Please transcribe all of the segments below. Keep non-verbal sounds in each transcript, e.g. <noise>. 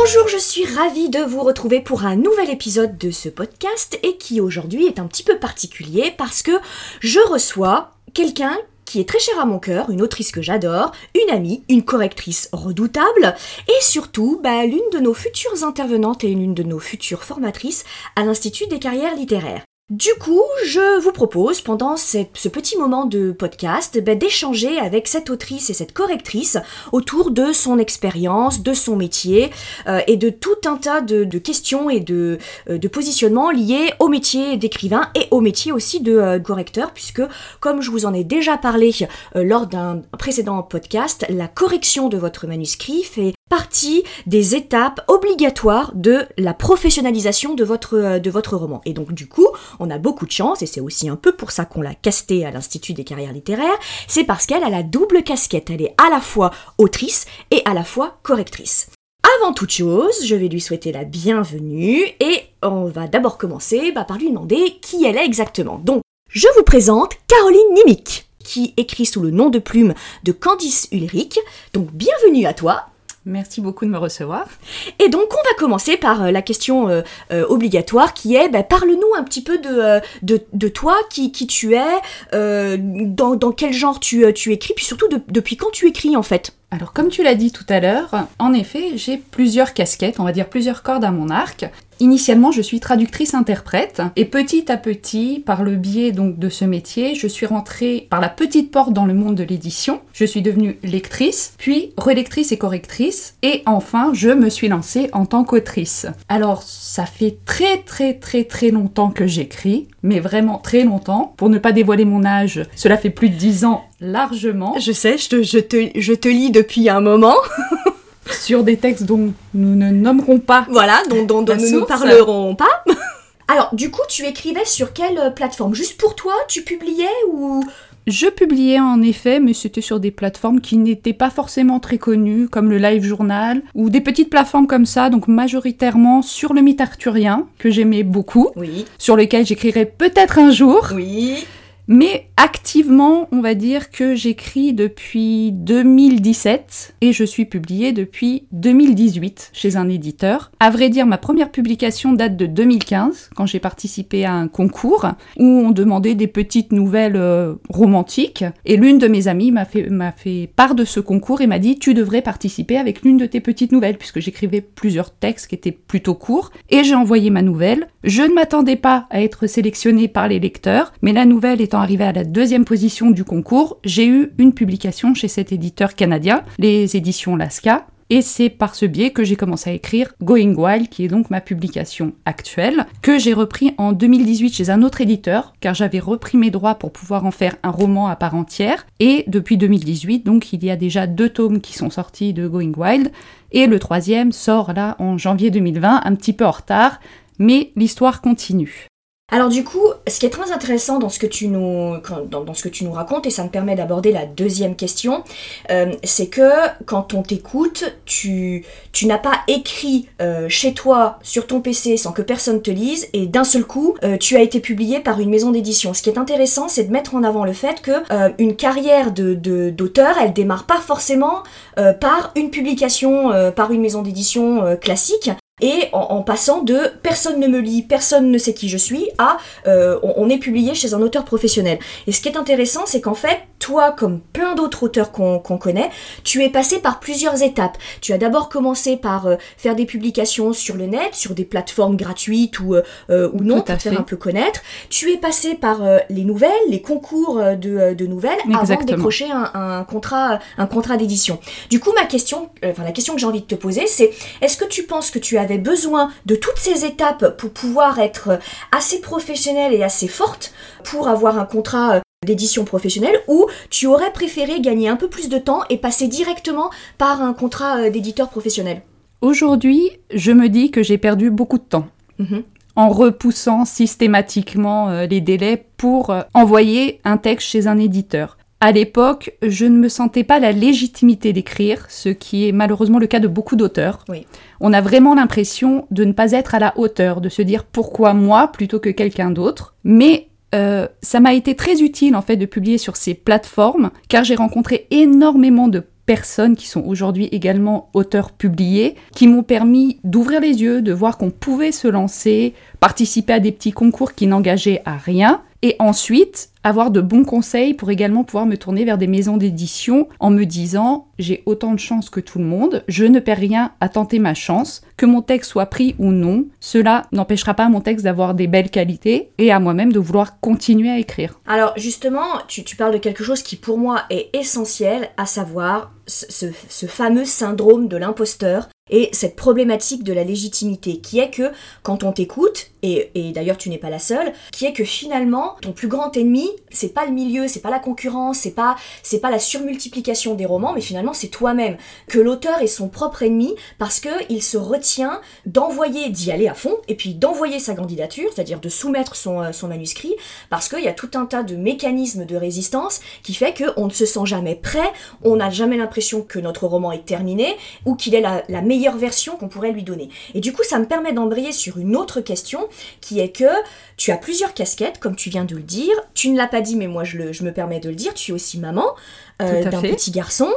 Bonjour, je suis ravie de vous retrouver pour un nouvel épisode de ce podcast et qui aujourd'hui est un petit peu particulier parce que je reçois quelqu'un qui est très cher à mon cœur, une autrice que j'adore, une amie, une correctrice redoutable, et surtout bah, l'une de nos futures intervenantes et l'une de nos futures formatrices à l'Institut des carrières littéraires. Du coup, je vous propose pendant ce petit moment de podcast ben, d'échanger avec cette autrice et cette correctrice autour de son expérience, de son métier euh, et de tout un tas de, questions et de, euh, de, positionnements liés au métier d'écrivain et au métier aussi de euh, correcteur puisque comme je vous en ai déjà parlé lors d'un précédent podcast, la correction de votre manuscrit fait partie des étapes obligatoires de la professionnalisation de votre, euh, de votre roman. Et donc du coup, on a beaucoup de chance, et c'est aussi un peu pour ça qu'on l'a castée à l'Institut des carrières littéraires, c'est parce qu'elle a la double casquette, elle est à la fois autrice et à la fois correctrice. Avant toute chose, je vais lui souhaiter la bienvenue et on va d'abord commencer bah, par lui demander qui elle est exactement. Donc, je vous présente Caroline Nimick, qui écrit sous le nom de plume de Candice Ulrich. Donc, bienvenue à toi. Merci beaucoup de me recevoir. Et donc, on va commencer par euh, la question euh, euh, obligatoire qui est bah, parle-nous un petit peu de, toi, qui, tu es, dans, dans, quel genre tu, tu écris, puis surtout depuis quand tu écris en fait? Alors comme tu l'as dit tout à l'heure, en effet, j'ai plusieurs casquettes, on va dire plusieurs cordes à mon arc. Initialement, je suis traductrice-interprète et petit à petit, par le biais donc de ce métier, je suis rentrée par la petite porte dans le monde de l'édition. Je suis devenue lectrice, puis relectrice et correctrice et enfin, je me suis lancée en tant qu'autrice. Alors, ça fait très très très très longtemps que j'écris, mais vraiment très longtemps. Pour ne pas dévoiler mon âge, cela fait plus de dix ans largement. Je sais, je te, je te, je te lis depuis un moment. <laughs> sur des textes dont nous ne nommerons pas. Voilà, dont, dont, nous ne parlerons pas. <laughs> Alors, du coup, tu écrivais sur quelle plateforme? Juste pour toi, tu publiais ou? Je publiais en effet, mais c'était sur des plateformes qui n'étaient pas forcément très connues, comme le Live Journal, ou des petites plateformes comme ça, donc majoritairement sur le mythe arthurien, que j'aimais beaucoup, oui. sur lequel j'écrirai peut-être un jour. Oui. Mais activement, on va dire que j'écris depuis 2017 et je suis publiée depuis 2018 chez un éditeur. À vrai dire, ma première publication date de 2015, quand j'ai participé à un concours où on demandait des petites nouvelles euh, romantiques. Et l'une de mes amies m'a fait, m'a fait part de ce concours et m'a dit Tu devrais participer avec l'une de tes petites nouvelles, puisque j'écrivais plusieurs textes qui étaient plutôt courts. Et j'ai envoyé ma nouvelle. Je ne m'attendais pas à être sélectionnée par les lecteurs, mais la nouvelle étant arrivé à la deuxième position du concours, j'ai eu une publication chez cet éditeur canadien, les éditions Lasca, et c'est par ce biais que j'ai commencé à écrire Going Wild, qui est donc ma publication actuelle, que j'ai repris en 2018 chez un autre éditeur, car j'avais repris mes droits pour pouvoir en faire un roman à part entière. Et depuis 2018, donc il y a déjà deux tomes qui sont sortis de Going Wild, et le troisième sort là en janvier 2020, un petit peu en retard, mais l'histoire continue. Alors du coup, ce qui est très intéressant dans ce que tu nous, dans, ce que tu nous racontes, et ça me permet d'aborder la deuxième question, euh, c'est que quand on t'écoute, tu, n'as pas écrit euh, chez toi sur ton PC sans que personne te lise, et d'un seul coup, euh, tu as été publié par une maison d'édition. Ce qui est intéressant, c'est de mettre en avant le fait que une carrière de, d'auteur, elle démarre pas forcément par une publication par une maison d'édition classique, et en, passant de personne ne me lit, personne ne sait qui je suis à euh, on, est publié chez un auteur professionnel. Et ce qui est intéressant, c'est qu'en fait, toi, comme plein d'autres auteurs qu'on connaît, tu es passé par plusieurs étapes. Tu as d'abord commencé par euh, faire des publications sur le net, sur des plateformes gratuites ou, euh, ou non, pour te faire un peu connaître. Tu es passé par les nouvelles, les concours de, de nouvelles, avant de décrocher un, un contrat, un contrat d'édition. Du coup, ma question, enfin la question que j'ai envie de te poser, c'est est-ce que tu penses que tu as besoin de toutes ces étapes pour pouvoir être assez professionnelle et assez forte pour avoir un contrat euh, d'édition professionnelle ou tu aurais préféré gagner un peu plus de temps et passer directement par un contrat euh, d'éditeur professionnel Aujourd'hui, je me dis que j'ai perdu beaucoup de temps. Mhm. en repoussant systématiquement euh, les délais pour euh, envoyer un texte chez un éditeur. À l'époque, je ne me sentais pas la légitimité d'écrire, ce qui est malheureusement le cas de beaucoup d'auteurs. Oui. On a vraiment l'impression de ne pas être à la hauteur, de se dire pourquoi moi plutôt que quelqu'un d'autre. Mais euh, ça m'a été très utile en fait de publier sur ces plateformes, car j'ai rencontré énormément de personnes qui sont aujourd'hui également auteurs publiés, qui m'ont permis d'ouvrir les yeux, de voir qu'on pouvait se lancer, participer à des petits concours qui n'engageaient à rien, et ensuite avoir de bons conseils pour également pouvoir me tourner vers des maisons d'édition en me disant j'ai autant de chance que tout le monde, je ne perds rien à tenter ma chance, que mon texte soit pris ou non, cela n'empêchera pas mon texte d'avoir des belles qualités et à moi-même de vouloir continuer à écrire. Alors justement, tu, parles de quelque chose qui pour moi est essentiel, à savoir ce fameux syndrome de l'imposteur et cette problématique de la légitimité qui est que quand on t'écoute, et, d'ailleurs tu n'es pas la seule, qui est que finalement ton plus grand ennemi, c'est pas le milieu, c'est pas la concurrence, c'est pas pas la surmultiplication des romans, mais finalement c'est toi-même. Que l'auteur est son propre ennemi parce que il se retient d'envoyer, d'y aller à fond, et puis d'envoyer sa candidature, c'est-à-dire de soumettre son, euh, manuscrit, parce qu'il y a tout un tas de mécanismes de résistance qui fait qu'on ne se sent jamais prêt, on n'a jamais l'impression que notre roman est terminé ou qu'il est la meilleure version qu'on pourrait lui donner. Et du coup, ça me permet d'embrayer sur une autre question qui est que tu as plusieurs casquettes, comme tu viens de le dire. Tu ne l'as pas dit, mais moi je, le, je me permets de le dire. Tu es aussi maman euh, d'un petit garçon,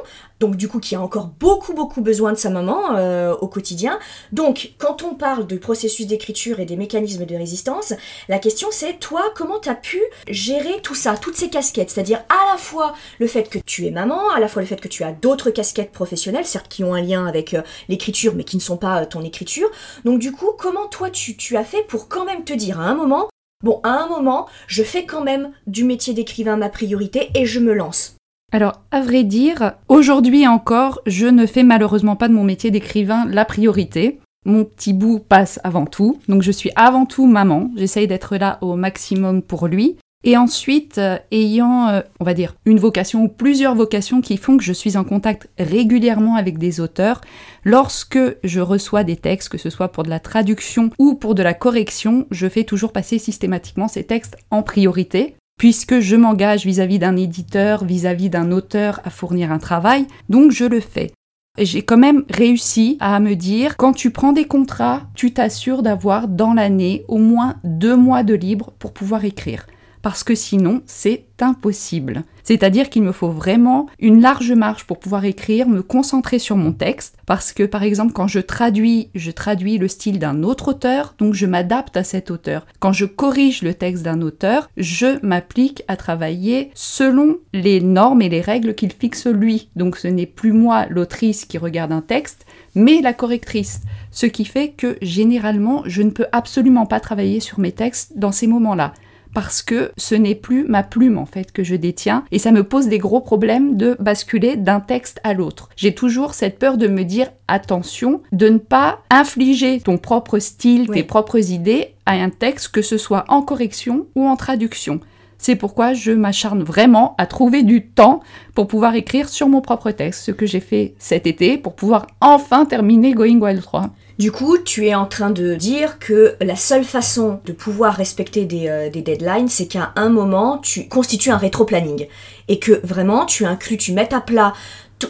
donc du coup qui a encore beaucoup beaucoup besoin de sa maman euh, au quotidien. Donc quand on parle du processus d'écriture et des mécanismes de résistance, la question c'est toi comment tu as pu gérer tout ça, toutes ces casquettes, c'est-à-dire à la fois le fait que tu es maman, à la fois le fait que tu as d'autres casquettes professionnelles, certes qui ont un lien avec euh, l'écriture mais qui ne sont pas euh, ton écriture. Donc du coup comment toi tu, tu as fait pour quand même te dire à un moment Bon, à un moment, je fais quand même du métier d'écrivain ma priorité et je me lance? Alors, à vrai dire, aujourd'hui encore, je ne fais malheureusement pas de mon métier d'écrivain la priorité. Mon petit bout passe avant tout, donc je suis avant tout maman, j'essaye d'être là au maximum pour lui. Et ensuite, euh, ayant, euh, on va dire, une vocation ou plusieurs vocations qui font que je suis en contact régulièrement avec des auteurs, lorsque je reçois des textes, que ce soit pour de la traduction ou pour de la correction, je fais toujours passer systématiquement ces textes en priorité, puisque je m'engage vis-à-vis d'un éditeur, vis-à-vis d'un auteur à fournir un travail, donc je le fais. J'ai quand même réussi à me dire, quand tu prends des contrats, tu t'assures d'avoir dans l'année au moins deux mois de libre pour pouvoir écrire. Parce que sinon, c'est impossible. C'est-à-dire qu'il me faut vraiment une large marge pour pouvoir écrire, me concentrer sur mon texte. Parce que, par exemple, quand je traduis, je traduis le style d'un autre auteur, donc je m'adapte à cet auteur. Quand je corrige le texte d'un auteur, je m'applique à travailler selon les normes et les règles qu'il fixe lui. Donc ce n'est plus moi, l'autrice, qui regarde un texte, mais la correctrice. Ce qui fait que généralement, je ne peux absolument pas travailler sur mes textes dans ces moments-là. Parce que ce n'est plus ma plume en fait que je détiens et ça me pose des gros problèmes de basculer d'un texte à l'autre. J'ai toujours cette peur de me dire attention de ne pas infliger ton propre style, Oui. tes propres idées à un texte, que ce soit en correction ou en traduction. C'est pourquoi je m'acharne vraiment à trouver du temps pour pouvoir écrire sur mon propre texte, ce que j'ai fait cet été pour pouvoir enfin terminer Going Wild 3. Du coup, tu es en train de dire que la seule façon de pouvoir respecter des, euh, des deadlines, c'est qu'à un moment, tu constitues un rétro-planning. Et que vraiment, tu inclus, tu mets à plat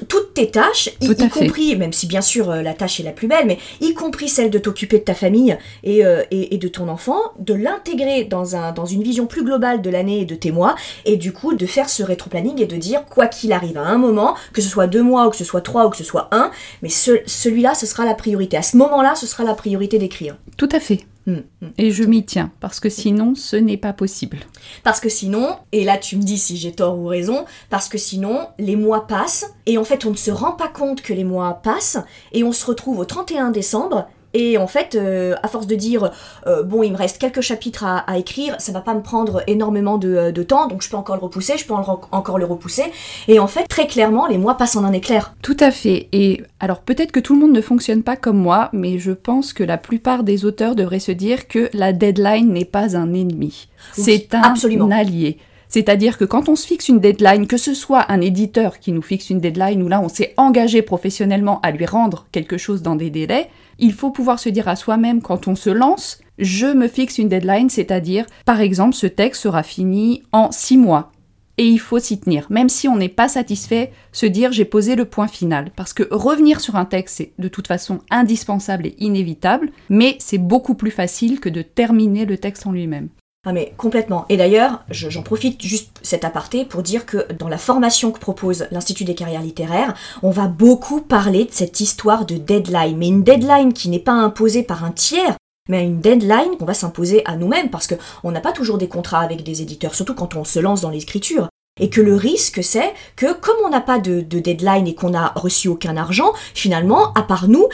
toutes tes tâches, y, Tout compris, même si bien sûr euh, la tâche est la plus belle, mais y compris celle de t'occuper de ta famille et, euh, et, et de ton enfant, de l'intégrer dans, un, dans une vision plus globale de l'année et de tes mois, et du coup de faire ce rétro-planning et de dire, quoi qu'il arrive à un moment, que ce soit deux mois ou que ce soit trois ou que ce soit un, mais ce- celui-là, ce sera la priorité. À ce moment-là, ce sera la priorité d'écrire. Tout à fait. Hmm, hmm. Et je m'y tiens, parce que sinon, ce n'est pas possible. Parce que sinon, et là tu me dis si j'ai tort ou raison, parce que sinon les mois passent et en fait on ne se rend pas compte que les mois passent et on se retrouve au 31 décembre et en fait euh, à force de dire euh, bon il me reste quelques chapitres à, à écrire, ça va pas me prendre énormément de, de temps donc je peux encore le repousser, je peux en- encore le repousser et en fait très clairement les mois passent en un éclair. Tout à fait. Et alors peut-être que tout le monde ne fonctionne pas comme moi, mais je pense que la plupart des auteurs devraient se dire que la deadline n'est pas un ennemi. Oui, C'est un absolument. allié. C'est-à-dire que quand on se fixe une deadline, que ce soit un éditeur qui nous fixe une deadline, ou là on s'est engagé professionnellement à lui rendre quelque chose dans des délais, il faut pouvoir se dire à soi-même quand on se lance, je me fixe une deadline, c'est-à-dire, par exemple, ce texte sera fini en six mois. Et il faut s'y tenir. Même si on n'est pas satisfait, se dire j'ai posé le point final. Parce que revenir sur un texte, c'est de toute façon indispensable et inévitable, mais c'est beaucoup plus facile que de terminer le texte en lui-même. Ah mais complètement. Et d'ailleurs, j'en profite juste cet aparté pour dire que dans la formation que propose l'Institut des carrières littéraires, on va beaucoup parler de cette histoire de deadline. Mais une deadline qui n'est pas imposée par un tiers, mais une deadline qu'on va s'imposer à nous-mêmes parce qu'on n'a pas toujours des contrats avec des éditeurs, surtout quand on se lance dans l'écriture. Et que le risque, c'est que comme on n'a pas de, deadline et qu'on n'a reçu aucun argent, finalement, à part nous,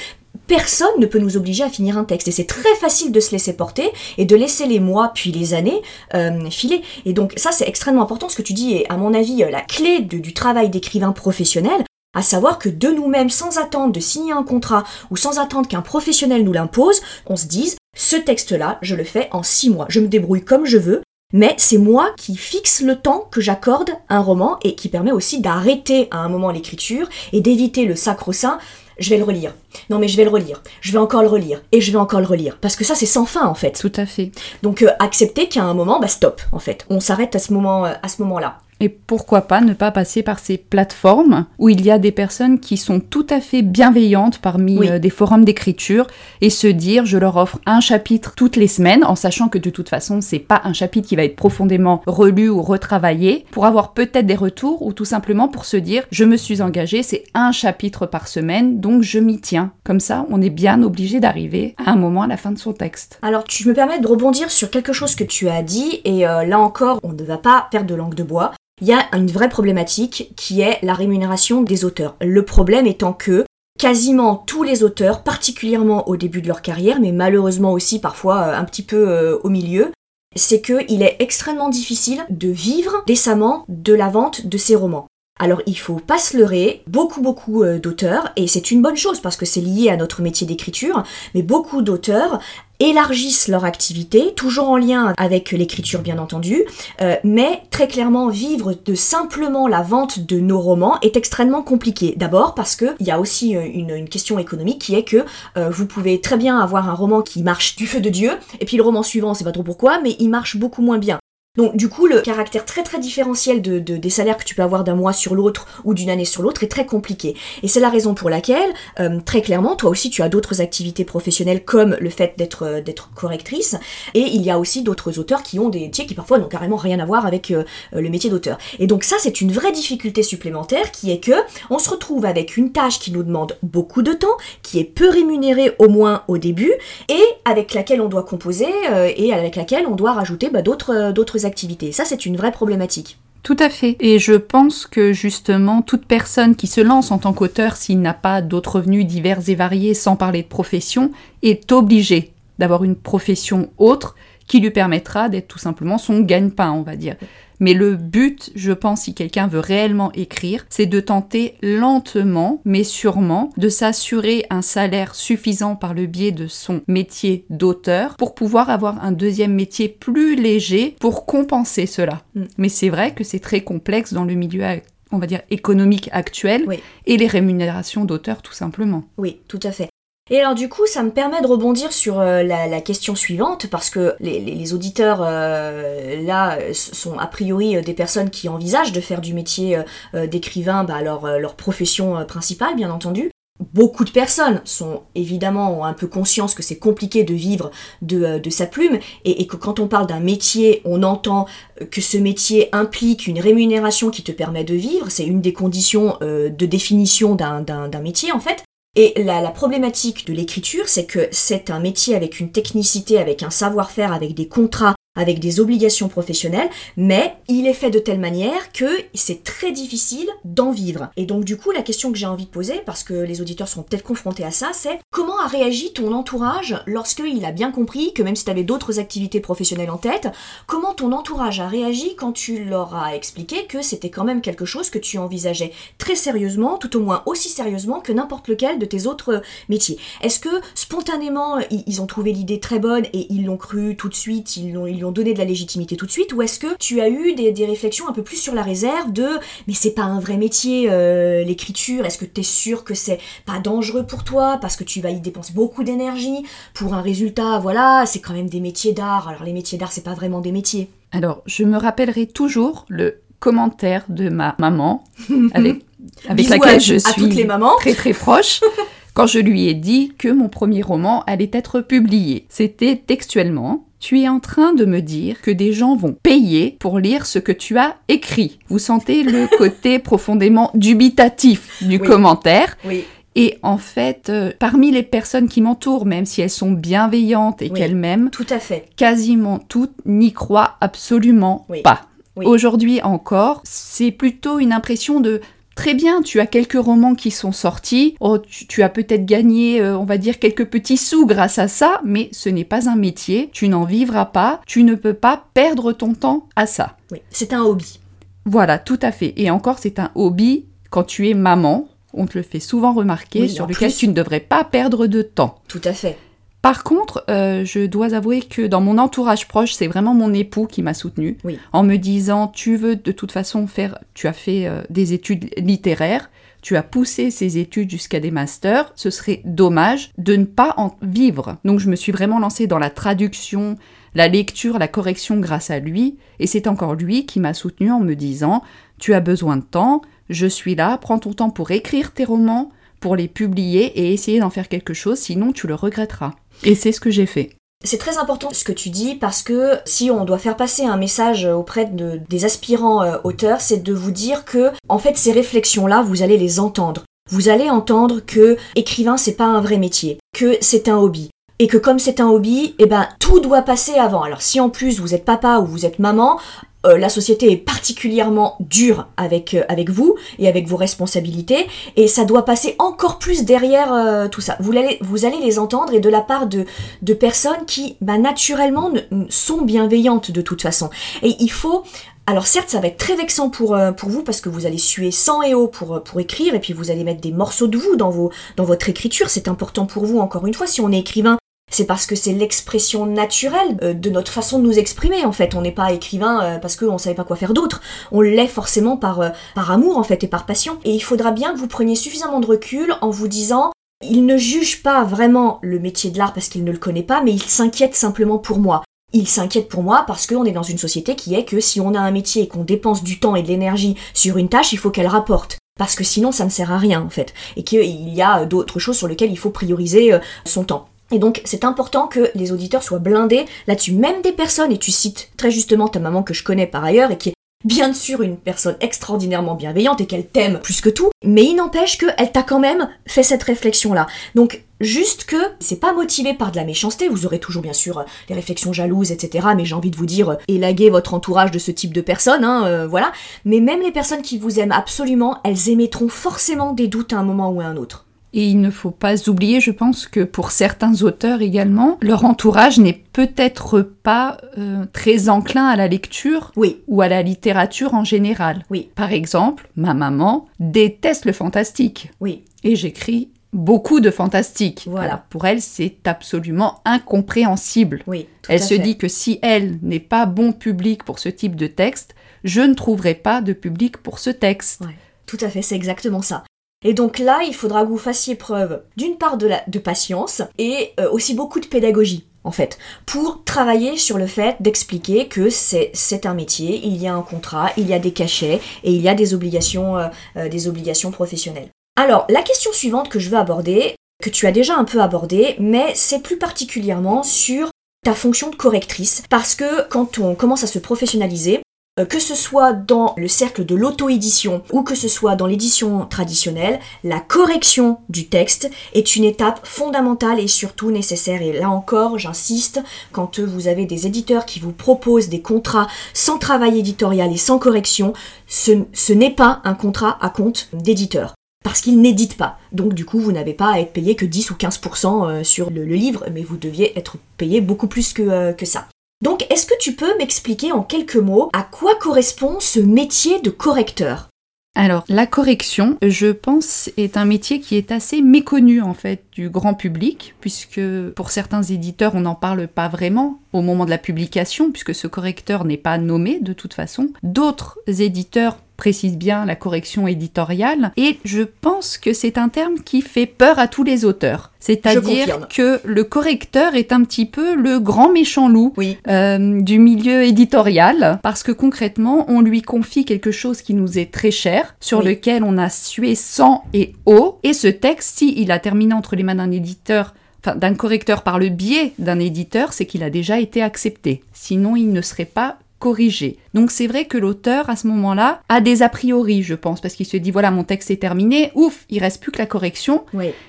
personne ne peut nous obliger à finir un texte. Et c'est très facile de se laisser porter et de laisser les mois puis les années euh, filer. Et donc ça, c'est extrêmement important. Ce que tu dis est, à mon avis, la clé du travail d'écrivain professionnel à savoir que de nous-mêmes, sans attendre de signer un contrat ou sans attendre qu'un professionnel nous l'impose, on se dise, ce texte-là, je le fais en six mois, je me débrouille comme je veux, mais c'est moi qui fixe le temps que j'accorde un roman et qui permet aussi d'arrêter à un moment l'écriture et d'éviter le sacro-saint je vais le relire. Non mais je vais le relire. Je vais encore le relire. Et je vais encore le relire. Parce que ça c'est sans fin en fait. Tout à fait. Donc euh, accepter qu'à un moment, bah stop en fait. On s'arrête à ce moment, euh, à ce moment-là. Et pourquoi pas ne pas passer par ces plateformes où il y a des personnes qui sont tout à fait bienveillantes parmi euh, des forums d'écriture et se dire je leur offre un chapitre toutes les semaines en sachant que de toute façon c'est pas un chapitre qui va être profondément relu ou retravaillé pour avoir peut-être des retours ou tout simplement pour se dire je me suis engagé c'est un chapitre par semaine donc je m'y tiens. Comme ça on est bien obligé d'arriver à un moment à la fin de son texte. Alors tu me permets de rebondir sur quelque chose que tu as dit et euh, là encore on ne va pas faire de langue de bois il y a une vraie problématique qui est la rémunération des auteurs. Le problème étant que quasiment tous les auteurs, particulièrement au début de leur carrière, mais malheureusement aussi parfois euh, un petit peu euh, au milieu, c'est qu'il est extrêmement difficile de vivre décemment de la vente de ces romans. Alors il faut pas se leurrer, beaucoup beaucoup euh, d'auteurs, et c'est une bonne chose parce que c'est lié à notre métier d'écriture, mais beaucoup d'auteurs élargissent leur activité, toujours en lien avec l'écriture bien entendu, euh, mais très clairement vivre de simplement la vente de nos romans est extrêmement compliqué. D'abord parce qu'il y a aussi euh, une, question économique qui est que vous pouvez très bien avoir un roman qui marche du feu de Dieu, et puis le roman suivant, c'est pas trop pourquoi, mais il marche beaucoup moins bien. Donc du coup, le caractère très très différentiel de, des salaires que tu peux avoir d'un mois sur l'autre ou d'une année sur l'autre est très compliqué. Et c'est la raison pour laquelle, euh, très clairement, toi aussi tu as d'autres activités professionnelles comme le fait d'être euh, d'être correctrice. Et il y a aussi d'autres auteurs qui ont des métiers qui parfois n'ont carrément rien à voir avec euh, le métier d'auteur. Et donc ça, c'est une vraie difficulté supplémentaire qui est que on se retrouve avec une tâche qui nous demande beaucoup de temps, qui est peu rémunérée au moins au début, et avec laquelle on doit composer et avec laquelle on doit rajouter bah, d'autres d'autres Ça, c'est une vraie problématique. Tout à fait. Et je pense que justement, toute personne qui se lance en tant qu'auteur, s'il n'a pas d'autres revenus divers et variés, sans parler de profession, est obligé d'avoir une profession autre qui lui permettra d'être tout simplement son gagne-pain, on va dire. Mais le but, je pense, si quelqu'un veut réellement écrire, c'est de tenter lentement, mais sûrement, de s'assurer un salaire suffisant par le biais de son métier d'auteur pour pouvoir avoir un deuxième métier plus léger pour compenser cela. Mm. Mais c'est vrai que c'est très complexe dans le milieu on va dire économique actuel et les rémunérations d'auteurs tout simplement. Oui, tout à fait. Et alors du coup, ça me permet de rebondir sur euh, la, question suivante, parce que les, auditeurs, euh, là, sont a priori euh, des personnes qui envisagent de faire du métier d'écrivain bah, leur, leur profession principale, bien entendu. Beaucoup de personnes sont évidemment ont un peu conscience que c'est compliqué de vivre de, sa plume et, que quand on parle d'un métier, on entend que ce métier implique une rémunération qui te permet de vivre. C'est une des conditions de définition d'un métier en fait. Et la, problématique de l'écriture, c'est que c'est un métier avec une technicité, avec un savoir-faire, avec des contrats avec des obligations professionnelles, mais il est fait de telle manière que c'est très difficile d'en vivre. Et donc du coup, la question que j'ai envie de poser, parce que les auditeurs sont peut-être confrontés à ça, c'est comment a réagi ton entourage lorsqu'il a bien compris que même si tu avais d'autres activités professionnelles en tête, comment ton entourage a réagi quand tu leur as expliqué que c'était quand même quelque chose que tu envisageais très sérieusement, tout au moins aussi sérieusement que n'importe lequel de tes autres métiers? Est-ce que spontanément, ils ont trouvé l'idée très bonne et ils l'ont cru tout de suite, ils l'ont ont donné de la légitimité tout de suite ou est-ce que tu as eu des, réflexions un peu plus sur la réserve de mais c'est pas un vrai métier euh, l'écriture, est-ce que tu es sûr que c'est pas dangereux pour toi parce que tu vas y dépenser beaucoup d'énergie pour un résultat, voilà, c'est quand même des métiers d'art. Alors les métiers d'art, c'est pas vraiment des métiers. Alors, je me rappellerai toujours le commentaire de ma maman <laughs> avec, avec laquelle je suis les mamans. très très proche. <laughs> quand je lui ai dit que mon premier roman allait être publié. C'était textuellement tu es en train de me dire que des gens vont payer pour lire ce que tu as écrit. Vous sentez le <laughs> côté profondément dubitatif du commentaire. Oui. Et en fait, euh, parmi les personnes qui m'entourent, même si elles sont bienveillantes et qu'elles m'aiment, tout à fait, quasiment toutes n'y croient absolument pas. Aujourd'hui encore, c'est plutôt une impression de Très bien, tu as quelques romans qui sont sortis, oh, tu, as peut-être gagné, euh, on va dire, quelques petits sous grâce à ça, mais ce n'est pas un métier, tu n'en vivras pas, tu ne peux pas perdre ton temps à ça. Oui, c'est un hobby. Voilà, tout à fait. Et encore, c'est un hobby quand tu es maman, on te le fait souvent remarquer, sur lequel tu ne devrais pas perdre de temps. Tout à fait. Par contre, euh, je dois avouer que dans mon entourage proche, c'est vraiment mon époux qui m'a soutenue en me disant tu veux de toute façon faire, tu as fait euh, des études littéraires, tu as poussé ces études jusqu'à des masters, ce serait dommage de ne pas en vivre. Donc je me suis vraiment lancée dans la traduction, la lecture, la correction grâce à lui, et c'est encore lui qui m'a soutenue en me disant tu as besoin de temps, je suis là, prends ton temps pour écrire tes romans, pour les publier et essayer d'en faire quelque chose, sinon tu le regretteras. Et c'est ce que j'ai fait. C'est très important ce que tu dis parce que si on doit faire passer un message auprès de, des aspirants euh, auteurs, c'est de vous dire que en fait ces réflexions-là, vous allez les entendre. Vous allez entendre que écrivain c'est pas un vrai métier, que c'est un hobby, et que comme c'est un hobby, eh ben tout doit passer avant. Alors si en plus vous êtes papa ou vous êtes maman, euh, la société est particulièrement dure avec, euh, avec vous et avec vos responsabilités, et ça doit passer encore plus derrière euh, tout ça. Vous allez, vous allez les entendre, et de la part de, de personnes qui, bah, naturellement, sont bienveillantes de toute façon. Et il faut alors certes, ça va être très vexant pour, pour vous parce que vous allez suer sang et eau pour, pour écrire et puis vous allez mettre des morceaux de vous dans, vos, dans votre écriture. C'est important pour vous, encore une fois. Si on est écrivain, c'est parce que c'est l'expression naturelle euh, de notre façon de nous exprimer en fait. On n'est pas écrivain euh, parce qu'on savait pas quoi faire d'autre. On l'est forcément par, euh, par amour en fait et par passion. Et il faudra bien que vous preniez suffisamment de recul en vous disant il ne juge pas vraiment le métier de l'art parce qu'il ne le connaît pas, mais il s'inquiète simplement pour moi. Il s'inquiète pour moi parce qu'on est dans une société qui est que si on a un métier et qu'on dépense du temps et de l'énergie sur une tâche, il faut qu'elle rapporte. Parce que sinon ça ne sert à rien en fait. Et qu'il y a d'autres choses sur lesquelles il faut prioriser son temps. Et donc c'est important que les auditeurs soient blindés là-dessus, même des personnes, et tu cites très justement ta maman que je connais par ailleurs et qui est bien sûr une personne extraordinairement bienveillante et qu'elle t'aime plus que tout, mais il n'empêche qu'elle t'a quand même fait cette réflexion-là. Donc juste que c'est pas motivé par de la méchanceté, vous aurez toujours bien sûr les réflexions jalouses, etc. Mais j'ai envie de vous dire, élaguez votre entourage de ce type de personnes, hein, euh, voilà. Mais même les personnes qui vous aiment absolument, elles émettront forcément des doutes à un moment ou à un autre. Et il ne faut pas oublier, je pense que pour certains auteurs également, leur entourage n'est peut-être pas euh, très enclin à la lecture oui. ou à la littérature en général. Oui. Par exemple, ma maman déteste le fantastique. Oui. Et j'écris beaucoup de fantastique. Voilà. pour elle, c'est absolument incompréhensible. Oui, elle se dit que si elle n'est pas bon public pour ce type de texte, je ne trouverai pas de public pour ce texte. Ouais, tout à fait, c'est exactement ça. Et donc là, il faudra que vous fassiez preuve d'une part de, patience et euh, aussi beaucoup de pédagogie en fait, pour travailler sur le fait d'expliquer que c'est un métier, il y a un contrat, il y a des cachets et il y a des obligations, euh, euh, des obligations professionnelles. Alors, la question suivante que je veux aborder, que tu as déjà un peu abordée, mais c'est plus particulièrement sur ta fonction de correctrice, parce que quand on commence à se professionnaliser, que ce soit dans le cercle de l'auto-édition ou que ce soit dans l'édition traditionnelle, la correction du texte est une étape fondamentale et surtout nécessaire. Et là encore, j'insiste, quand vous avez des éditeurs qui vous proposent des contrats sans travail éditorial et sans correction, ce, n'est pas un contrat à compte d'éditeur parce qu'il n'édite pas. Donc du coup, vous n'avez pas à être payé que 10 ou 15% euh, sur le, livre, mais vous deviez être payé beaucoup plus que, euh, que ça. Donc, est-ce que tu peux m'expliquer en quelques mots à quoi correspond ce métier de correcteur? Alors, la correction, je pense, est un métier qui est assez méconnu en fait du grand public, puisque pour certains éditeurs, on n'en parle pas vraiment au moment de la publication, puisque ce correcteur n'est pas nommé de toute façon. D'autres éditeurs précisent bien la correction éditoriale, et je pense que c'est un terme qui fait peur à tous les auteurs. C'est-à-dire que le correcteur est un petit peu le grand méchant loup euh, du milieu éditorial, parce que concrètement, on lui confie quelque chose qui nous est très cher, sur lequel on a sué sang et eau, et ce texte, s'il il a terminé entre les mains d'un éditeur d'un correcteur par le biais d'un éditeur, c'est qu'il a déjà été accepté. Sinon, il ne serait pas corrigé. Donc c'est vrai que l'auteur, à ce moment-là, a des a priori, je pense, parce qu'il se dit, voilà, mon texte est terminé, ouf, il reste plus que la correction.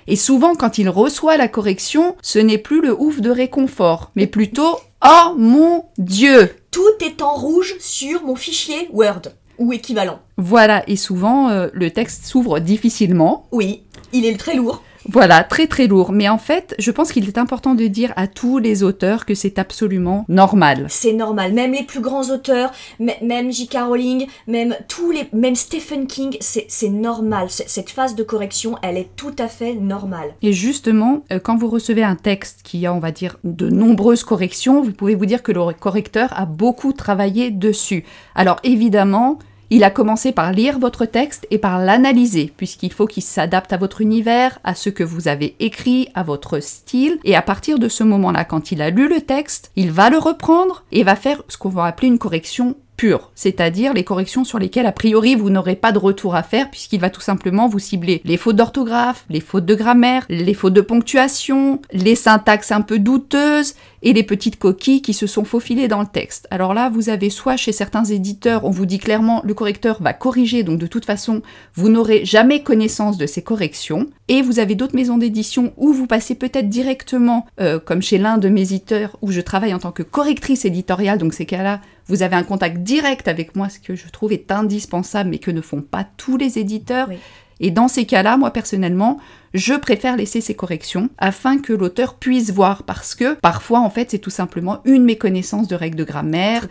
Et souvent, quand il reçoit la correction, ce n'est plus le ouf de réconfort, mais plutôt, oh mon Dieu Tout est en rouge sur mon fichier Word, ou équivalent. Voilà, et souvent, euh, le texte s'ouvre difficilement. Oui, il est très lourd. Voilà, très très lourd. Mais en fait, je pense qu'il est important de dire à tous les auteurs que c'est absolument normal. C'est normal. Même les plus grands auteurs, même J.K. Rowling, même tous les, même Stephen King, c'est normal. Cette phase de correction, elle est tout à fait normale. Et justement, euh, quand vous recevez un texte qui a, on va dire, de nombreuses corrections, vous pouvez vous dire que le correcteur a beaucoup travaillé dessus. Alors évidemment, il a commencé par lire votre texte et par l'analyser, puisqu'il faut qu'il s'adapte à votre univers, à ce que vous avez écrit, à votre style, et à partir de ce moment-là, quand il a lu le texte, il va le reprendre et va faire ce qu'on va appeler une correction pure, c'est-à-dire les corrections sur lesquelles a priori vous n'aurez pas de retour à faire puisqu'il va tout simplement vous cibler les fautes d'orthographe, les fautes de grammaire, les fautes de ponctuation, les syntaxes un peu douteuses et les petites coquilles qui se sont faufilées dans le texte. Alors là, vous avez soit chez certains éditeurs, on vous dit clairement le correcteur va corriger, donc de toute façon, vous n'aurez jamais connaissance de ces corrections. Et vous avez d'autres maisons d'édition où vous passez peut-être directement, euh, comme chez l'un de mes éditeurs où je travaille en tant que correctrice éditoriale, donc ces cas-là, vous avez un contact direct avec moi, ce que je trouve est indispensable, mais que ne font pas tous les éditeurs. Et dans ces cas-là, moi personnellement, je préfère laisser ces corrections afin que l'auteur puisse voir parce que parfois en fait c'est tout simplement une méconnaissance de règles de grammaire,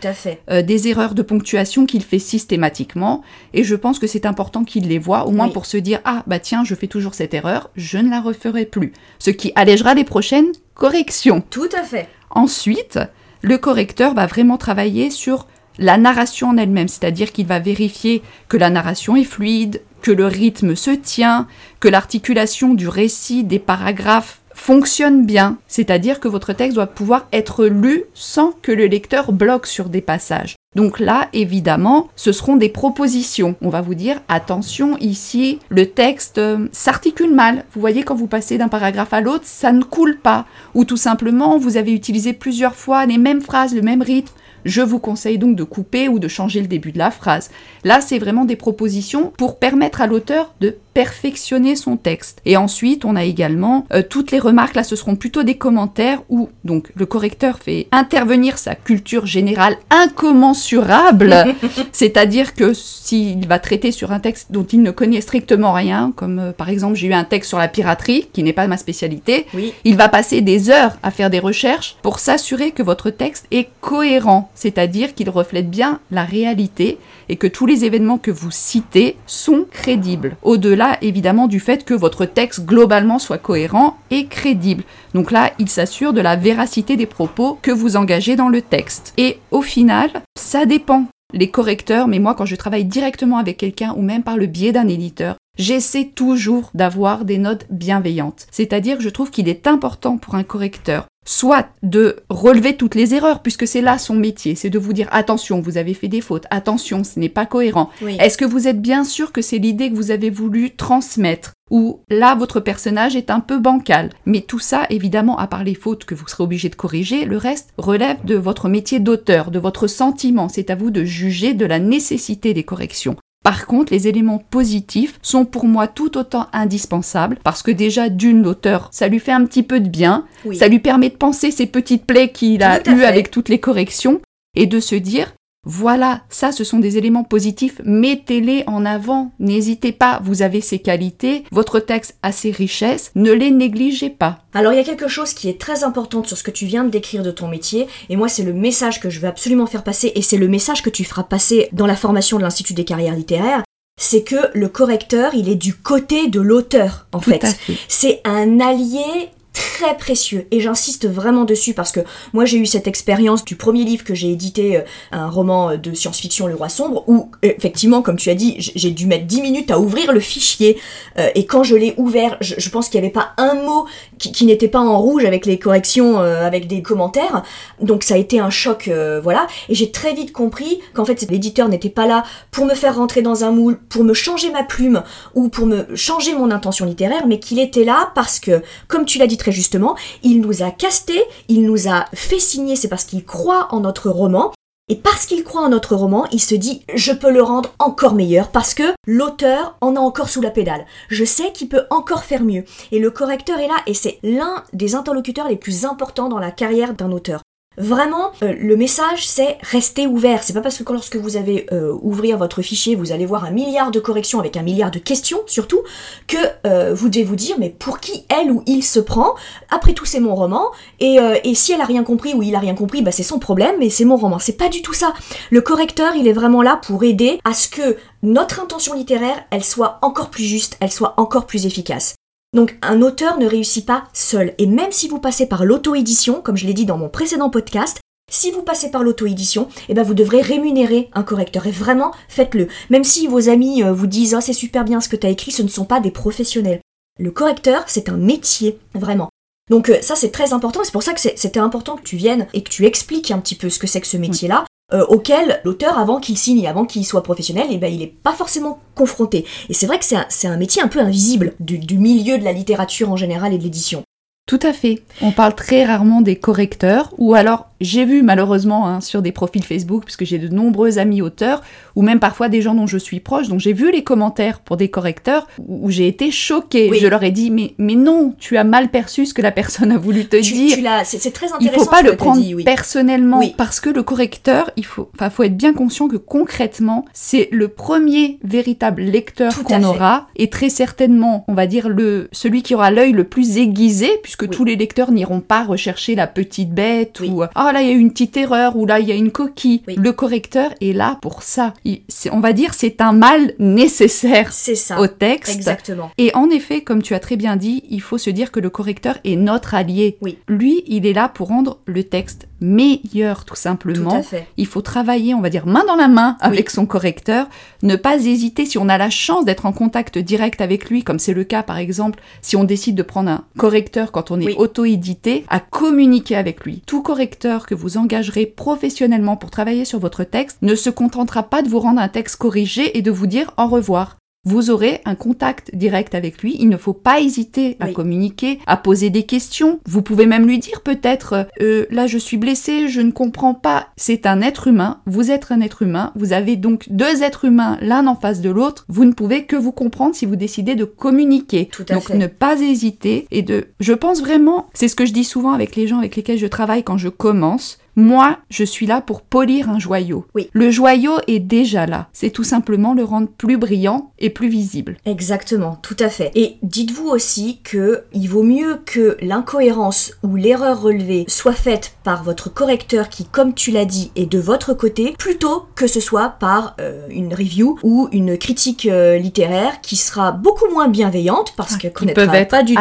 euh, des erreurs de ponctuation qu'il fait systématiquement et je pense que c'est important qu'il les voit au moins pour se dire ah bah tiens je fais toujours cette erreur, je ne la referai plus, ce qui allégera les prochaines corrections. Tout à fait. Ensuite, le correcteur va vraiment travailler sur la narration en elle-même, c'est-à-dire qu'il va vérifier que la narration est fluide, que le rythme se tient, que l'articulation du récit des paragraphes fonctionne bien, c'est-à-dire que votre texte doit pouvoir être lu sans que le lecteur bloque sur des passages. Donc là, évidemment, ce seront des propositions. On va vous dire, attention, ici, le texte euh, s'articule mal. Vous voyez, quand vous passez d'un paragraphe à l'autre, ça ne coule pas. Ou tout simplement, vous avez utilisé plusieurs fois les mêmes phrases, le même rythme. Je vous conseille donc de couper ou de changer le début de la phrase. Là, c'est vraiment des propositions pour permettre à l'auteur de perfectionner son texte. Et ensuite, on a également euh, toutes les remarques, là ce seront plutôt des commentaires où donc le correcteur fait intervenir sa culture générale incommensurable, <laughs> c'est-à-dire que s'il va traiter sur un texte dont il ne connaît strictement rien, comme euh, par exemple j'ai eu un texte sur la piraterie, qui n'est pas ma spécialité, il va passer des heures à faire des recherches pour s'assurer que votre texte est cohérent, c'est-à-dire qu'il reflète bien la réalité et que tous les événements que vous citez sont crédibles. Au-delà évidemment du fait que votre texte globalement soit cohérent et crédible. Donc là, il s'assure de la véracité des propos que vous engagez dans le texte. Et au final, ça dépend. Les correcteurs, mais moi quand je travaille directement avec quelqu'un ou même par le biais d'un éditeur, j'essaie toujours d'avoir des notes bienveillantes. C'est-à-dire je trouve qu'il est important pour un correcteur soit de relever toutes les erreurs, puisque c'est là son métier, c'est de vous dire attention, vous avez fait des fautes, attention, ce n'est pas cohérent. Est-ce que vous êtes bien sûr que c'est l'idée que vous avez voulu transmettre ou là votre personnage est un peu bancal. Mais tout ça, évidemment, à part les fautes que vous serez obligé de corriger, le reste relève de votre métier d'auteur, de votre sentiment. C'est à vous de juger de la nécessité des corrections. Par contre, les éléments positifs sont pour moi tout autant indispensables parce que déjà d'une l'auteur, ça lui fait un petit peu de bien, ça lui permet de penser ces petites plaies qu'il a eues avec toutes les corrections et de se dire voilà, ça ce sont des éléments positifs, mettez-les en avant, n'hésitez pas, vous avez ces qualités, votre texte a ses richesses, ne les négligez pas. Alors il y a quelque chose qui est très important sur ce que tu viens de décrire de ton métier, et moi c'est le message que je veux absolument faire passer, et c'est le message que tu feras passer dans la formation de l'Institut des carrières littéraires, c'est que le correcteur, il est du côté de l'auteur, en fait. fait. C'est un allié très précieux et j'insiste vraiment dessus parce que moi j'ai eu cette expérience du premier livre que j'ai édité, euh, un roman de science-fiction Le Roi Sombre, où euh, effectivement comme tu as dit j'ai dû mettre 10 minutes à ouvrir le fichier euh, et quand je l'ai ouvert je, pense qu'il n'y avait pas un mot qui, n'était pas en rouge avec les corrections, euh, avec des commentaires, donc ça a été un choc, euh, voilà, et j'ai très vite compris qu'en fait l'éditeur n'était pas là pour me faire rentrer dans un moule, pour me changer ma plume ou pour me changer mon intention littéraire, mais qu'il était là parce que, comme tu l'as dit très justement, il nous a casté, il nous a fait signer, c'est parce qu'il croit en notre roman. Et parce qu'il croit en notre roman, il se dit je peux le rendre encore meilleur parce que l'auteur en a encore sous la pédale. Je sais qu'il peut encore faire mieux. Et le correcteur est là et c'est l'un des interlocuteurs les plus importants dans la carrière d'un auteur. Vraiment, euh, le message c'est rester ouvert. C'est pas parce que lorsque vous avez euh, ouvrir votre fichier, vous allez voir un milliard de corrections avec un milliard de questions surtout, que euh, vous devez vous dire mais pour qui elle ou il se prend? Après tout c'est mon roman et, euh, et si elle a rien compris ou il a rien compris, bah c'est son problème, mais c'est mon roman. C'est pas du tout ça. Le correcteur il est vraiment là pour aider à ce que notre intention littéraire elle soit encore plus juste, elle soit encore plus efficace. Donc un auteur ne réussit pas seul. Et même si vous passez par l'auto-édition, comme je l'ai dit dans mon précédent podcast, si vous passez par l'auto-édition, eh ben vous devrez rémunérer un correcteur. Et vraiment, faites-le. Même si vos amis euh, vous disent oh, c'est super bien ce que tu as écrit, ce ne sont pas des professionnels. Le correcteur, c'est un métier, vraiment. Donc euh, ça c'est très important, c'est pour ça que c'était important que tu viennes et que tu expliques un petit peu ce que c'est que ce métier-là, euh, auquel l'auteur, avant qu'il signe, avant qu'il soit professionnel, eh ben, il n'est pas forcément confronté. Et c'est vrai que c'est un, métier un peu invisible du milieu de la littérature en général et de l'édition. Tout à fait. On parle très rarement des correcteurs, ou alors j'ai vu malheureusement hein, sur des profils Facebook, puisque j'ai de nombreux amis auteurs, ou même parfois des gens dont je suis proche, donc j'ai vu les commentaires pour des correcteurs où j'ai été choquée. Oui. Je leur ai dit, mais, mais non, tu as mal perçu ce que la personne a voulu te Tu, dire. c'est très il intéressant. faut pas ce le que prendre dit, oui. personnellement Oui. parce que le correcteur, il faut, enfin, faut être bien conscient que concrètement, c'est le premier véritable lecteur qu'on aura et très certainement, on va dire le celui qui aura l'œil le plus aiguisé puisque Oui. tous les lecteurs n'iront pas rechercher la petite bête Oui. ou ah là il y a une petite erreur ou là il y a une coquille. Oui. Le correcteur est là pour ça. Il- on va dire c'est un mal nécessaire ça. au texte. Exactement. Et en effet, comme tu as très bien dit, il faut se dire que le correcteur est notre allié. Lui, il est là pour rendre le texte meilleur, tout Tout simplement. à fait. Il faut travailler, on va dire, main dans la main avec son correcteur, ne pas hésiter si on a la chance d'être en contact direct avec lui, comme c'est le cas par exemple si on décide de prendre un correcteur quand on est Oui. auto-édité, à communiquer avec lui. Tout correcteur que vous engagerez professionnellement pour travailler sur votre texte ne se contentera pas de vous rendre un texte corrigé et de vous dire au revoir. Vous aurez un contact direct avec lui. Il ne faut pas hésiter à Oui. communiquer, à poser des questions. Vous pouvez même lui dire peut-être euh, là je suis blessé, je ne comprends pas. C'est un être humain. Vous êtes un être humain. Vous avez donc deux êtres humains l'un en face de l'autre. Vous ne pouvez que vous comprendre si vous décidez de communiquer. Tout à donc fait. ne pas hésiter et de. Je pense vraiment. C'est ce que je dis souvent avec les gens avec lesquels je travaille quand je commence. Moi, je suis là pour polir un joyau. Oui. Le joyau est déjà là. C'est tout simplement le rendre plus brillant et plus visible. Exactement, tout à fait. Et dites-vous aussi que il vaut mieux que l'incohérence ou l'erreur relevée soit faite par votre correcteur qui, comme tu l'as dit, est de votre côté, plutôt que ce soit par euh, une review ou une critique euh, littéraire qui sera beaucoup moins bienveillante parce que Qui connaîtra peuvent être pas du tout.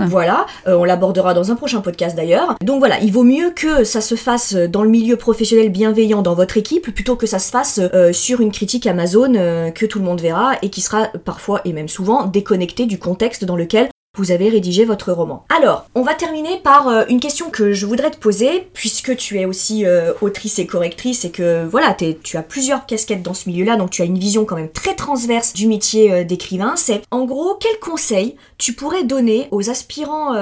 euh. Voilà, euh, on l'abordera dans un prochain podcast d'ailleurs. Donc voilà, il vaut mieux que ça se fasse dans le milieu professionnel bienveillant dans votre équipe plutôt que ça se fasse sur une critique Amazon que tout le monde verra et qui sera parfois et même souvent déconnectée du contexte dans lequel vous avez rédigé votre roman. Alors, on va terminer par euh, une question que je voudrais te poser, puisque tu es aussi euh, autrice et correctrice et que voilà, tu as plusieurs casquettes dans ce milieu-là, donc tu as une vision quand même très transverse du métier euh, d'écrivain. C'est en gros, quel conseil tu pourrais donner aux aspirants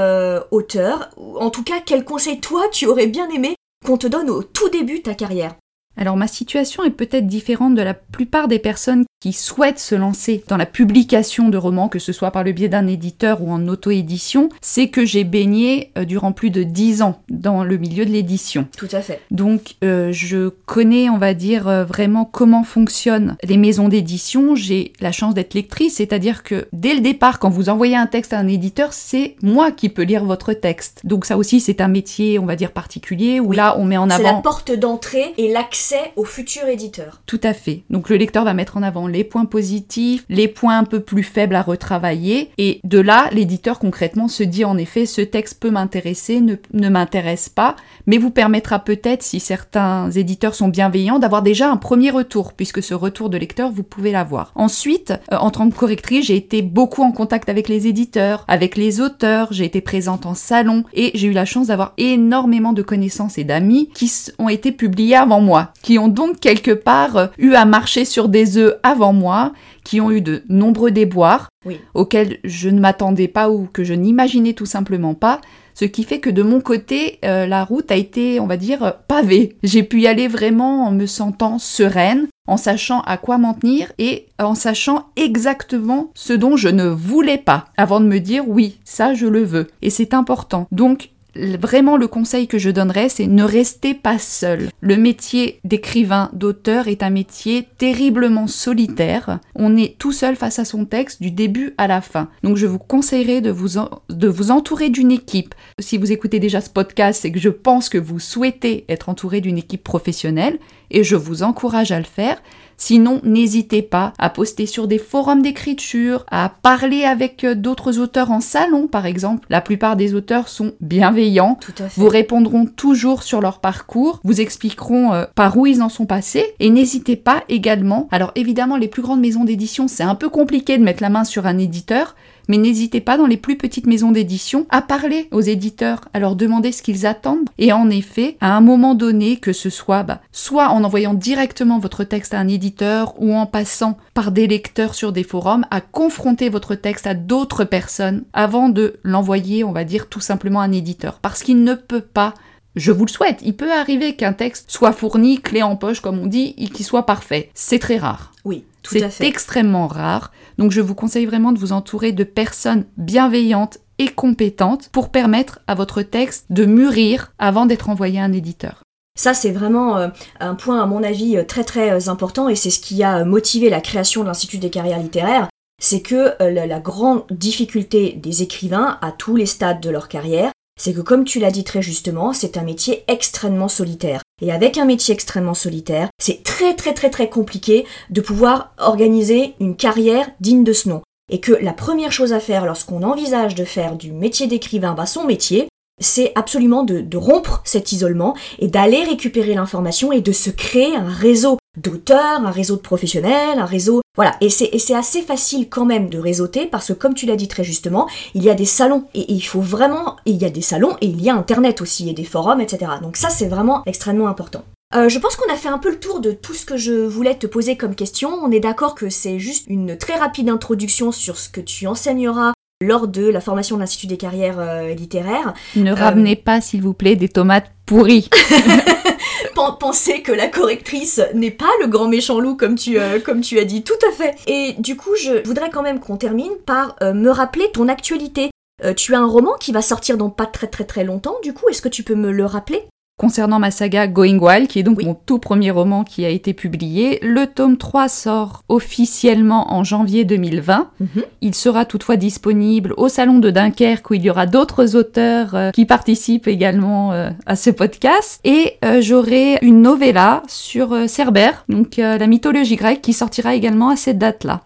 auteurs, ou en tout cas, quel conseil toi tu aurais bien aimé qu'on te donne au tout début de ta carrière? Alors ma situation est peut-être différente de la plupart des personnes qui souhaitent se lancer dans la publication de romans, que ce soit par le biais d'un éditeur ou en auto-édition, c'est que j'ai baigné euh, durant plus de dix ans dans le milieu de l'édition. Tout à fait. Donc euh, je connais, on va dire, euh, vraiment comment fonctionnent les maisons d'édition. J'ai la chance d'être lectrice, c'est-à-dire que dès le départ, quand vous envoyez un texte à un éditeur, c'est moi qui peux lire votre texte. Donc ça aussi, c'est un métier, on va dire, particulier, où Oui. là, on met en C'est la avant... porte d'entrée et l'accès au futur éditeur. Tout à fait. Donc le lecteur va mettre en avant les points positifs, les points un peu plus faibles à retravailler. Et de là, l'éditeur concrètement se dit en effet, ce texte peut m'intéresser, ne, ne m'intéresse pas, mais vous permettra peut-être, si certains éditeurs sont bienveillants, d'avoir déjà un premier retour, puisque ce retour de lecteur, vous pouvez l'avoir. Ensuite, euh, en tant que correctrice, j'ai été beaucoup en contact avec les éditeurs, avec les auteurs, j'ai été présente en salon, et j'ai eu la chance d'avoir énormément de connaissances et d'amis qui ont été publiés avant moi, qui ont donc quelque part euh, eu à marcher sur des œufs avant moi, qui ont eu de nombreux déboires Oui. auxquels je ne m'attendais pas ou que je n'imaginais tout simplement pas. Ce qui fait que de mon côté, euh, la route a été, on va dire, pavée. J'ai pu y aller vraiment en me sentant sereine, en sachant à quoi m'en tenir et en sachant exactement ce dont je ne voulais pas, avant de me dire oui, ça je le veux. Et c'est important. Donc, Vraiment, le conseil que je donnerais, c'est ne restez pas seul. Le métier d'écrivain, d'auteur est un métier terriblement solitaire. On est tout seul face à son texte du début à la fin. Donc, je vous conseillerais de vous, de vous entourer d'une équipe. Si vous écoutez déjà ce podcast, c'est que je pense que vous souhaitez être entouré d'une équipe professionnelle et je vous encourage à le faire. Sinon, n'hésitez pas à poster sur des forums d'écriture, à parler avec euh, d'autres auteurs en salon, par exemple. La plupart des auteurs sont bienveillants. Tout à fait. Vous répondront toujours sur leur parcours, vous expliqueront euh, par où ils en sont passés et n'hésitez pas également. Alors évidemment, les plus grandes maisons d'édition, c'est un peu compliqué de mettre la main sur un éditeur, mais n'hésitez pas dans les plus petites maisons d'édition à parler aux éditeurs, à leur demander ce qu'ils attendent. Et en effet, à un moment donné, que ce soit bah, soit en envoyant directement votre texte à un éditeur ou en passant par des lecteurs sur des forums, à confronter votre texte à d'autres personnes avant de l'envoyer, on va dire, tout simplement à un éditeur. Parce qu'il ne peut pas je vous le souhaite, il peut arriver qu'un texte soit fourni, clé en poche comme on dit, et qu'il soit parfait. C'est très rare. Oui, C'est extrêmement rare. Donc je vous conseille vraiment de vous entourer de personnes bienveillantes et compétentes pour permettre à votre texte de mûrir avant d'être envoyé à un éditeur. Ça, c'est vraiment euh, un point, à mon avis, euh, très très euh, important et c'est ce qui a motivé la création de l'Institut des carrières littéraires. C'est que la grande difficulté des écrivains à tous les stades de leur carrière, c'est que comme tu l'as dit très justement, c'est un métier extrêmement solitaire. Et avec un métier extrêmement solitaire, c'est très très très très compliqué de pouvoir organiser une carrière digne de ce nom. Et que la première chose à faire lorsqu'on envisage de faire du métier d'écrivain bah, son métier, c'est absolument de, rompre cet isolement et d'aller récupérer l'information et de se créer un réseau d'auteurs, un réseau de professionnels, un réseau... Voilà, et c'est et c'est assez facile quand même de réseauter parce que comme tu l'as dit très justement, il y a des salons et il faut vraiment... Il y a des salons et il y a Internet aussi et des forums, etc. Donc ça c'est vraiment extrêmement important. Euh, je pense qu'on a fait un peu le tour de tout ce que je voulais te poser comme question. On est d'accord que c'est juste une très rapide introduction sur ce que tu enseigneras lors de la formation de l'Institut des carrières euh, littéraires. Ne ramenez pas, s'il vous plaît, des tomates pourries. <laughs> Pen- penser que la correctrice n'est pas le grand méchant loup comme tu, euh, comme tu as dit, tout à fait. Et du coup, je voudrais quand même qu'on termine par euh, me rappeler ton actualité. Euh, tu as un roman qui va sortir dans pas très très très longtemps, du coup, est-ce que tu peux me le rappeler? Concernant ma saga Going Wild, qui est donc Oui. mon tout premier roman qui a été publié, le tome 3 sort officiellement en janvier 2020. Mhm. Il sera toutefois disponible au Salon de Dunkerque où il y aura d'autres auteurs euh, qui participent également euh, à ce podcast. Et euh, j'aurai une novella sur Cerbère, donc la mythologie grecque, qui sortira également à cette date-là.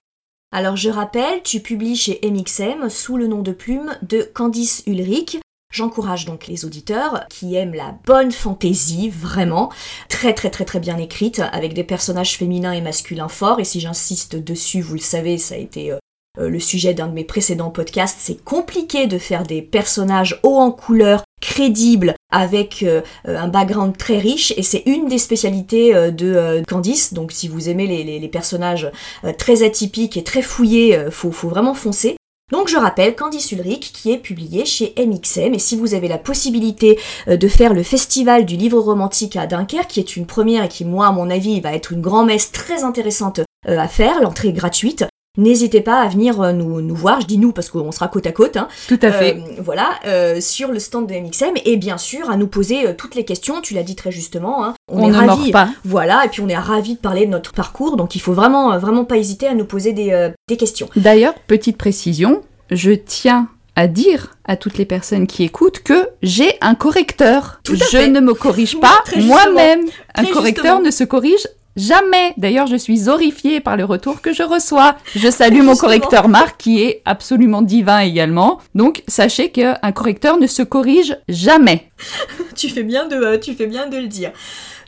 Alors je rappelle, tu publies chez MXM sous le nom de plume de Candice Ulrich. J'encourage donc les auditeurs qui aiment la bonne fantaisie, vraiment, très très très très bien écrite, avec des personnages féminins et masculins forts, et si j'insiste dessus, vous le savez, ça a été euh, euh, le sujet d'un de mes précédents podcasts, c'est compliqué de faire des personnages hauts en couleur, crédibles, avec euh, un background très riche, et c'est une des spécialités de Candice, donc si vous aimez les, personnages très atypiques et très fouillés, faut, faut vraiment foncer. Donc je rappelle Candice Ulrich qui est publié chez MXM et si vous avez la possibilité euh, de faire le festival du livre romantique à Dunkerque qui est une première et qui moi à mon avis va être une grand-messe très intéressante euh, à faire, l'entrée est gratuite. N'hésitez pas à venir euh, nous, nous voir, je dis nous parce qu'on sera côte à côte, hein, Tout à fait. euh, voilà, euh, sur le stand de MXM et bien sûr à nous poser toutes les questions, tu l'as dit très justement, hein. on, On, est ne ravis, mord pas. voilà, et puis on est ravis de parler de notre parcours, donc il faut vraiment, vraiment pas hésiter à nous poser des, euh, des questions. D'ailleurs, petite précision, je tiens à dire à toutes les personnes qui écoutent que j'ai un correcteur. Tout à je fait. ne me corrige <laughs> pas moi-même. Un correcteur justement. ne se corrige Jamais. D'ailleurs, je suis horrifiée par le retour que je reçois. Je salue mon correcteur Marc qui est absolument divin également. Donc, sachez qu'un correcteur ne se corrige jamais. <laughs> tu fais bien de, euh, tu fais bien de le dire.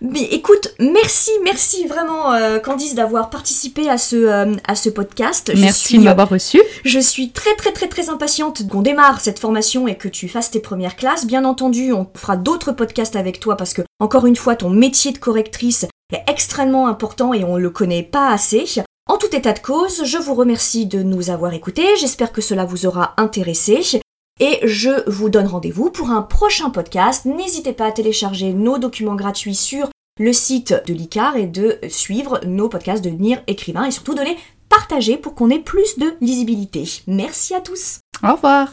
Mais écoute, merci, merci vraiment euh, Candice d'avoir participé à ce, euh, à ce podcast. merci de m'avoir reçu. Je suis très très très très impatiente qu'on démarre cette formation et que tu fasses tes premières classes. Bien entendu, on fera d'autres podcasts avec toi parce que, encore une fois, ton métier de correctrice est extrêmement important et on le connaît pas assez. En tout état de cause, je vous remercie de nous avoir écoutés, j'espère que cela vous aura intéressé. Et je vous donne rendez-vous pour un prochain podcast. N'hésitez pas à télécharger nos documents gratuits sur le site de l'ICAR et de suivre nos podcasts de devenir écrivain et surtout de les partager pour qu'on ait plus de lisibilité. Merci à tous. Au revoir.